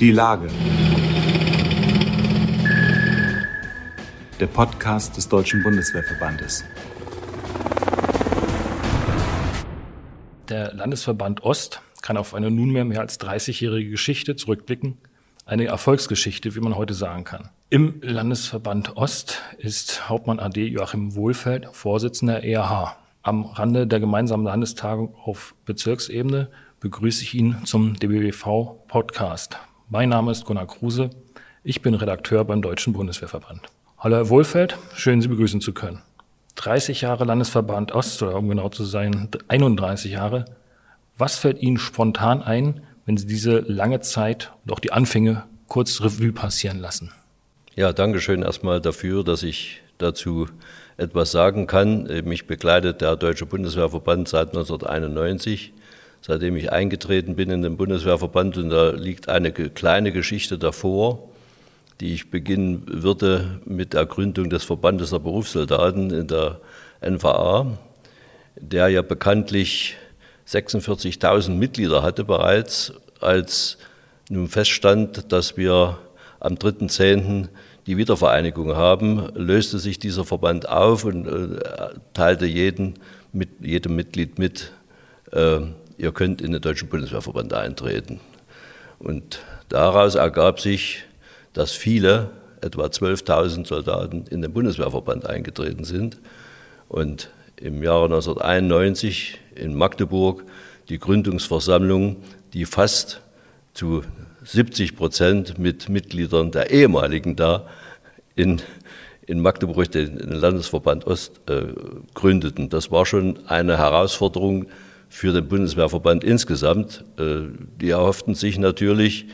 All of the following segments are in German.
Die Lage. Der Podcast des Deutschen Bundeswehrverbandes. Der Landesverband Ost kann auf eine nunmehr mehr als 30-jährige Geschichte zurückblicken. Eine Erfolgsgeschichte, wie man heute sagen kann. Im Landesverband Ost ist Hauptmann AD Joachim Wohlfeld Vorsitzender ERH. Am Rande der gemeinsamen Landestagung auf Bezirksebene begrüße ich ihn zum DBWV Podcast. Mein Name ist Gunnar Kruse. Ich bin Redakteur beim Deutschen Bundeswehrverband. Hallo Herr Wohlfeld, schön Sie begrüßen zu können. 30 Jahre Landesverband Ost, oder um genau zu sein, 31 Jahre. Was fällt Ihnen spontan ein, wenn Sie diese lange Zeit und auch die Anfänge kurz Revue passieren lassen? Ja, danke schön erstmal dafür, dass ich dazu etwas sagen kann. Mich begleitet der Deutsche Bundeswehrverband seit 1991, seitdem ich eingetreten bin in den Bundeswehrverband. Und da liegt eine kleine Geschichte davor, die ich beginnen würde mit der Gründung des Verbandes der Berufssoldaten in der NVA, der ja bekanntlich 46.000 Mitglieder hatte bereits, als nun feststand, dass wir am 3.10 die Wiedervereinigung haben, löste sich dieser Verband auf und äh, teilte jeden, mit, jedem Mitglied mit, äh, ihr könnt in den Deutschen Bundeswehrverband eintreten. Und daraus ergab sich, dass viele, etwa 12.000 Soldaten, in den Bundeswehrverband eingetreten sind und im Jahre 1991 in Magdeburg die Gründungsversammlung, die fast zu 70 Prozent mit Mitgliedern der ehemaligen da in, in Magdeburg den, Landesverband Ost äh, gründeten. Das war schon eine Herausforderung für den Bundeswehrverband insgesamt. Äh, die erhofften sich natürlich,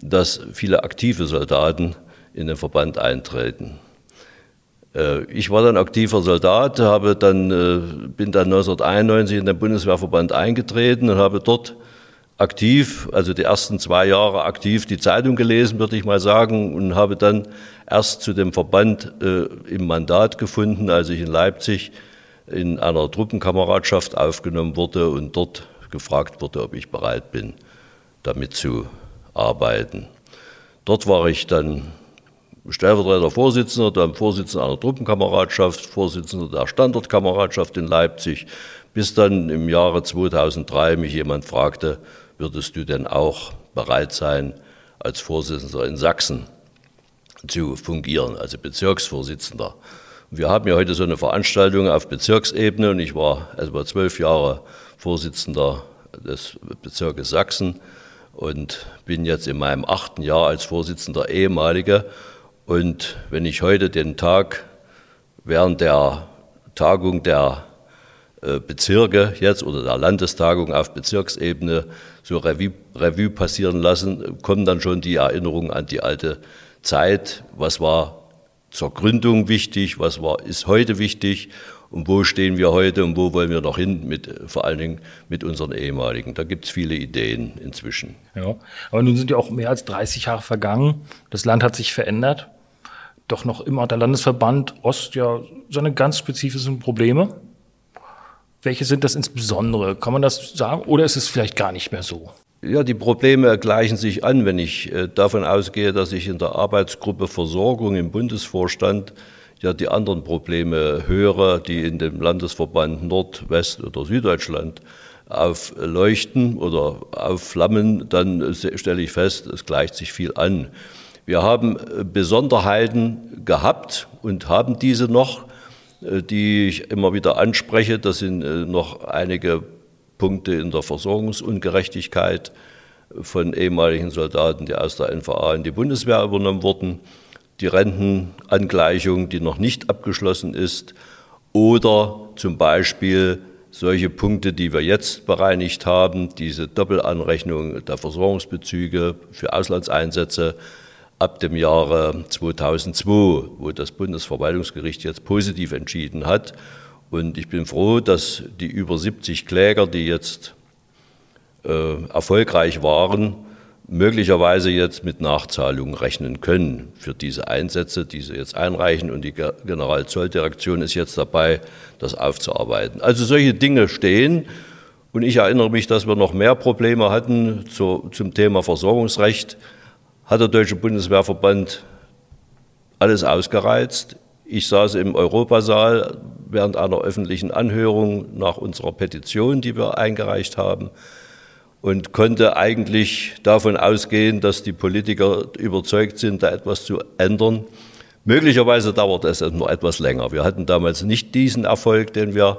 dass viele aktive Soldaten in den Verband eintreten. Äh, ich war dann aktiver Soldat, habe dann, äh, bin dann 1991 in den Bundeswehrverband eingetreten und habe dort aktiv, also die ersten zwei Jahre aktiv die Zeitung gelesen, würde ich mal sagen, und habe dann erst zu dem Verband äh, im Mandat gefunden, als ich in Leipzig in einer Truppenkameradschaft aufgenommen wurde und dort gefragt wurde, ob ich bereit bin, damit zu arbeiten. Dort war ich dann Stellvertreter Vorsitzender, dann Vorsitzender einer Truppenkameradschaft, Vorsitzender der Standortkameradschaft in Leipzig, bis dann im Jahre 2003 mich jemand fragte, würdest du denn auch bereit sein, als Vorsitzender in Sachsen zu fungieren, also Bezirksvorsitzender. Wir haben ja heute so eine Veranstaltung auf Bezirksebene und ich war etwa zwölf Jahre Vorsitzender des Bezirkes Sachsen und bin jetzt in meinem achten Jahr als Vorsitzender ehemaliger. Und wenn ich heute den Tag während der Tagung der äh, Bezirke jetzt oder der Landestagung auf Bezirksebene so Revue, Revue passieren lassen, kommen dann schon die Erinnerungen an die alte Zeit. Was war zur Gründung wichtig? Was war, ist heute wichtig? Und wo stehen wir heute und wo wollen wir noch hin, mit, vor allen Dingen mit unseren ehemaligen? Da gibt es viele Ideen inzwischen. Ja, aber nun sind ja auch mehr als 30 Jahre vergangen. Das Land hat sich verändert. Doch noch immer hat der Landesverband Ost ja seine ganz spezifischen Probleme. Welche sind das insbesondere? Kann man das sagen oder ist es vielleicht gar nicht mehr so? Ja, die Probleme gleichen sich an, wenn ich äh, davon ausgehe, dass ich in der Arbeitsgruppe Versorgung im Bundesvorstand ja die anderen Probleme höre, die in dem Landesverband Nord-, West- oder Süddeutschland aufleuchten oder aufflammen, dann stelle ich fest, es gleicht sich viel an. Wir haben äh, Besonderheiten gehabt und haben diese noch. Äh, die ich immer wieder anspreche. Das sind noch einige Punkte in der Versorgungsungerechtigkeit von ehemaligen Soldaten, die aus der NVA in die Bundeswehr übernommen wurden, die Rentenangleichung, die noch nicht abgeschlossen ist, oder zum Beispiel solche Punkte, die wir jetzt bereinigt haben, diese Doppelanrechnung der Versorgungsbezüge für Auslandseinsätze, ab dem Jahre 2002, wo das Bundesverwaltungsgericht jetzt positiv entschieden hat. Und ich bin froh, dass die über 70 Kläger, die jetzt äh, erfolgreich waren, möglicherweise jetzt mit Nachzahlungen rechnen können für diese Einsätze, die sie jetzt einreichen. Und die Generalzolldirektion ist jetzt dabei, das aufzuarbeiten. Also solche Dinge stehen. Und ich erinnere mich, dass wir noch mehr Probleme hatten zu, zum Thema Versorgungsrecht hat der Deutsche Bundeswehrverband alles ausgereizt. Ich saß im Europasaal während einer öffentlichen Anhörung nach unserer Petition, die wir eingereicht haben, und konnte eigentlich davon ausgehen, dass die Politiker überzeugt sind, da etwas zu ändern. Möglicherweise dauert es noch etwas länger. Wir hatten damals nicht diesen Erfolg, den wir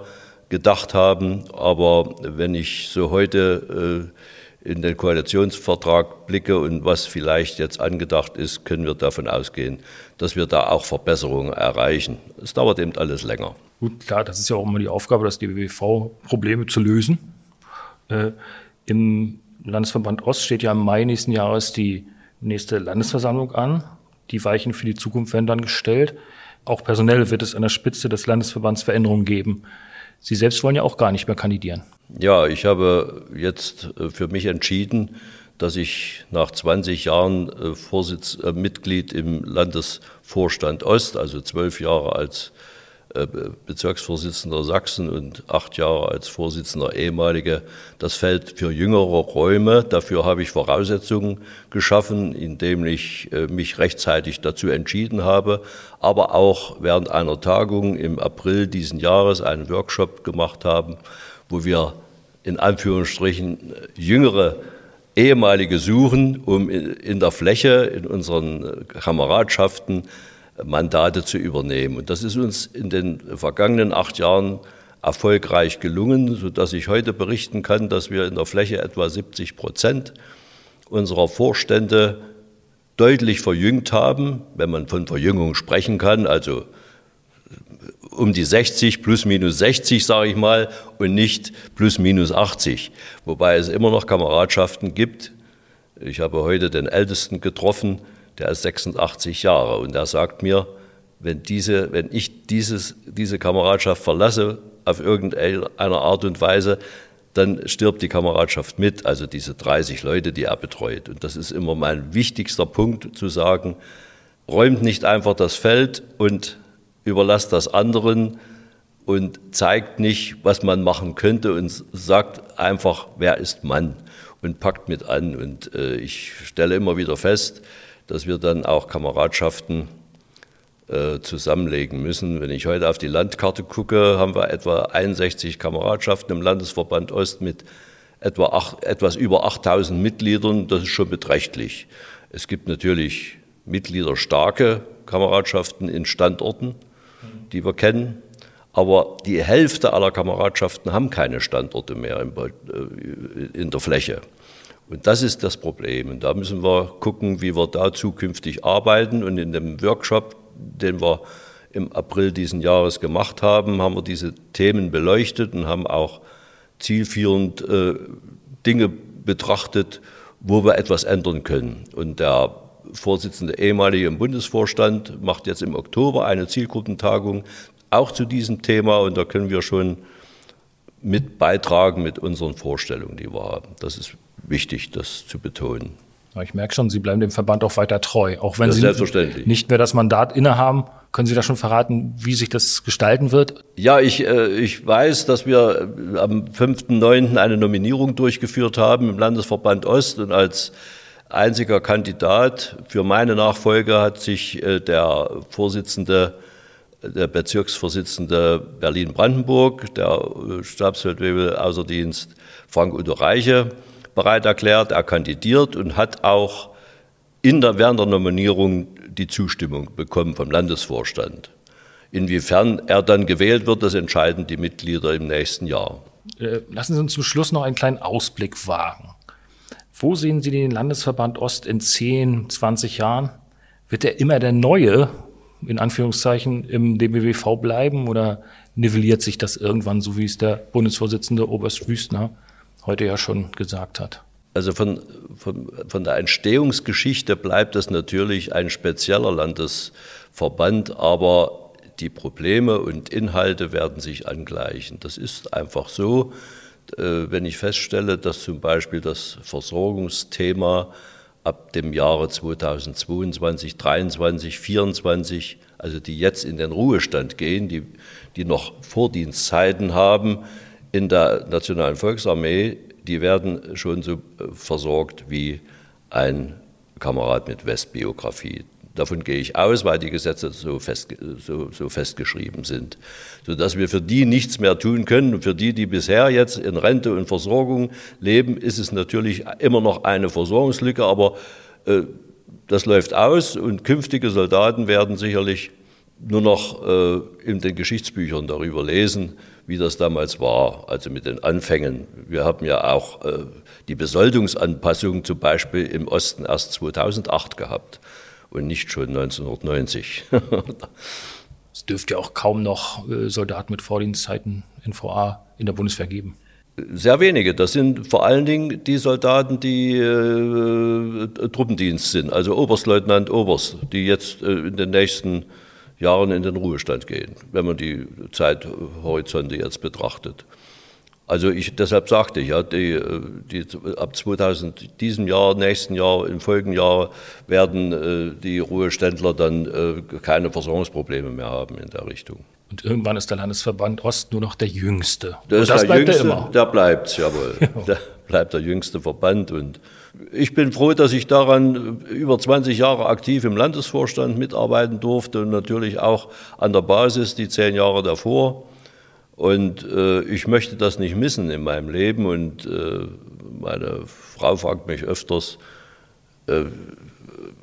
gedacht haben, aber wenn ich so heute äh, in den Koalitionsvertrag blicke und was vielleicht jetzt angedacht ist, können wir davon ausgehen, dass wir da auch Verbesserungen erreichen. Es dauert eben alles länger. Gut, klar, das ist ja auch immer die Aufgabe, das DBWV Probleme zu lösen. Äh, Im Landesverband Ost steht ja im Mai nächsten Jahres die nächste Landesversammlung an. Die Weichen für die Zukunft werden dann gestellt. Auch personell wird es an der Spitze des Landesverbands Veränderungen geben. Sie selbst wollen ja auch gar nicht mehr kandidieren. Ja, ich habe jetzt äh, für mich entschieden, dass ich nach 20 Jahren äh, Vorsitz, äh, Mitglied im Landesvorstand Ost, also zwölf Jahre als Bezirksvorsitzender Sachsen und acht Jahre als Vorsitzender ehemalige das Feld für jüngere Räume. Dafür habe ich Voraussetzungen geschaffen, indem ich äh, mich rechtzeitig dazu entschieden habe, aber auch während einer Tagung im April diesen Jahres einen Workshop gemacht haben, wo wir in Anführungsstrichen jüngere ehemalige suchen, um in der Fläche, in unseren Kameradschaften Mandate zu übernehmen. Und das ist uns in den vergangenen acht Jahren erfolgreich gelungen, sodass ich heute berichten kann, dass wir in der Fläche etwa 70 Prozent unserer Vorstände deutlich verjüngt haben, wenn man von Verjüngung sprechen kann, also um die 60 plus minus 60, sage ich mal, und nicht plus minus 80. Wobei es immer noch Kameradschaften gibt. Ich habe heute den Ältesten getroffen, der ist 86 Jahre und der sagt mir, wenn, diese, wenn ich dieses, diese Kameradschaft verlasse auf irgendeine Art und Weise, dann stirbt die Kameradschaft mit, also diese 30 Leute, die er betreut. Und das ist immer mein wichtigster Punkt, zu sagen, räumt nicht einfach das Feld und überlasst das anderen und zeigt nicht, was man machen könnte und sagt einfach, wer ist Mann und packt mit an. Und äh, ich stelle immer wieder fest, dass wir dann auch Kameradschaften äh, zusammenlegen müssen. Wenn ich heute auf die Landkarte gucke, haben wir etwa 61 Kameradschaften im Landesverband Ost mit etwa acht, etwas über 8000 Mitgliedern. Das ist schon beträchtlich. Es gibt natürlich mitgliederstarke Kameradschaften in Standorten, die wir kennen. Aber die Hälfte aller Kameradschaften haben keine Standorte mehr äh, in der Fläche. Und das ist das Problem. Und da müssen wir gucken, wie wir da zukünftig arbeiten. Und in dem Workshop, den wir im April diesen Jahres gemacht haben, haben wir diese Themen beleuchtet und haben auch zielführend äh, Dinge betrachtet, wo wir etwas ändern können. Und der Vorsitzende ehemalige im Bundesvorstand macht jetzt im Oktober eine Zielgruppentagung auch zu diesem Thema und da können wir schon mit beitragen mit unseren Vorstellungen, die wir haben. Das ist wichtig, das zu betonen. Ich merke schon, Sie bleiben dem Verband auch weiter treu. Auch wenn Sie nicht mehr das Mandat innehaben, können Sie da schon verraten, wie sich das gestalten wird? Ja, ich, äh, ich weiß, dass wir am 5.9. eine Nominierung durchgeführt haben im Landesverband Ost und als einziger Kandidat für meine Nachfolge hat sich äh, der Vorsitzende der Bezirksvorsitzende Berlin-Brandenburg, der äh, Stabsfeldwebel Außerdienst Frank Udo Reiche, bereit erklärt. Er kandidiert und hat auch in der, während der Nominierung die Zustimmung bekommen vom Landesvorstand. Inwiefern er dann gewählt wird, das entscheiden die Mitglieder im nächsten Jahr. Äh, lassen Sie uns zum Schluss noch einen kleinen Ausblick wagen. Wo sehen Sie den Landesverband Ost in 10, 20 Jahren? Wird er immer der Neue, in Anführungszeichen, im DBWV bleiben oder nivelliert sich das irgendwann, so wie es der Bundesvorsitzende Oberst Wüstner heute ja schon gesagt hat. Also von, von, von der Entstehungsgeschichte bleibt es natürlich ein spezieller Landesverband, aber die Probleme und Inhalte werden sich angleichen. Das ist einfach so. Äh, wenn ich feststelle, dass zum Beispiel das Versorgungsthema ab dem Jahre 2022, 2023, 2024, also die jetzt in den Ruhestand gehen, die, die noch Vordienstzeiten haben, in der Nationalen Volksarmee, die werden schon so äh, versorgt wie ein Kamerad mit Westbiografie. Davon gehe ich aus, weil die Gesetze so, fest, so, so festgeschrieben sind, sodass wir für die nichts mehr tun können. Für die, die bisher jetzt in Rente und Versorgung leben, ist es natürlich immer noch eine Versorgungslücke, aber äh, das läuft aus und künftige Soldaten werden sicherlich nur noch äh, in den Geschichtsbüchern darüber lesen, wie das damals war, also mit den Anfängen. Wir haben ja auch äh, die Besoldungsanpassung zum Beispiel im Osten erst 2008 gehabt und nicht schon 1990. es dürfte ja auch kaum noch äh, Soldaten mit Vordienstzeiten in VA in der Bundeswehr geben. Sehr wenige. Das sind vor allen Dingen die Soldaten, die äh, Truppendienst sind, also Oberstleutnant, Oberst, die jetzt äh, in den nächsten Jahren in den Ruhestand gehen, wenn man die Zeithorizonte jetzt betrachtet. Also ich, deshalb sagte ich ja, die, die, ab 2000, diesem Jahr, nächsten Jahr, im folgenden Jahr werden äh, die Ruheständler dann äh, keine Versorgungsprobleme mehr haben in der Richtung. Und irgendwann ist der Landesverband Ost nur noch der jüngste. Das, das bleibt jüngste, immer. Der bleibt, jawohl. Ja. Der bleibt der jüngste Verband. Und ich bin froh, dass ich daran über 20 Jahre aktiv im Landesvorstand mitarbeiten durfte und natürlich auch an der Basis die zehn Jahre davor. Und äh, ich möchte das nicht missen in meinem Leben. Und äh, meine Frau fragt mich öfters, äh,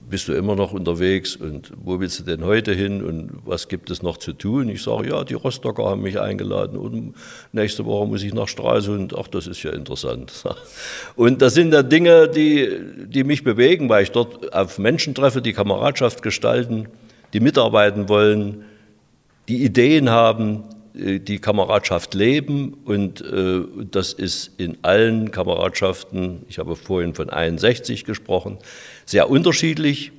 bist du immer noch unterwegs und wo willst du denn heute hin und was gibt es noch zu tun? Ich sage, ja, die Rostocker haben mich eingeladen und nächste Woche muss ich nach Stralsund. Ach, das ist ja interessant. Und das sind da Dinge, die, die mich bewegen, weil ich dort auf Menschen treffe, die Kameradschaft gestalten, die mitarbeiten wollen, die Ideen haben, die Kameradschaft leben und äh, das ist in allen Kameradschaften, ich habe vorhin von 61 gesprochen, sehr unterschiedlich,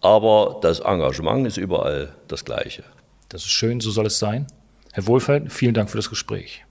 aber das Engagement ist überall das gleiche. Das ist schön, so soll es sein. Herr Wohlfeld, vielen Dank für das Gespräch.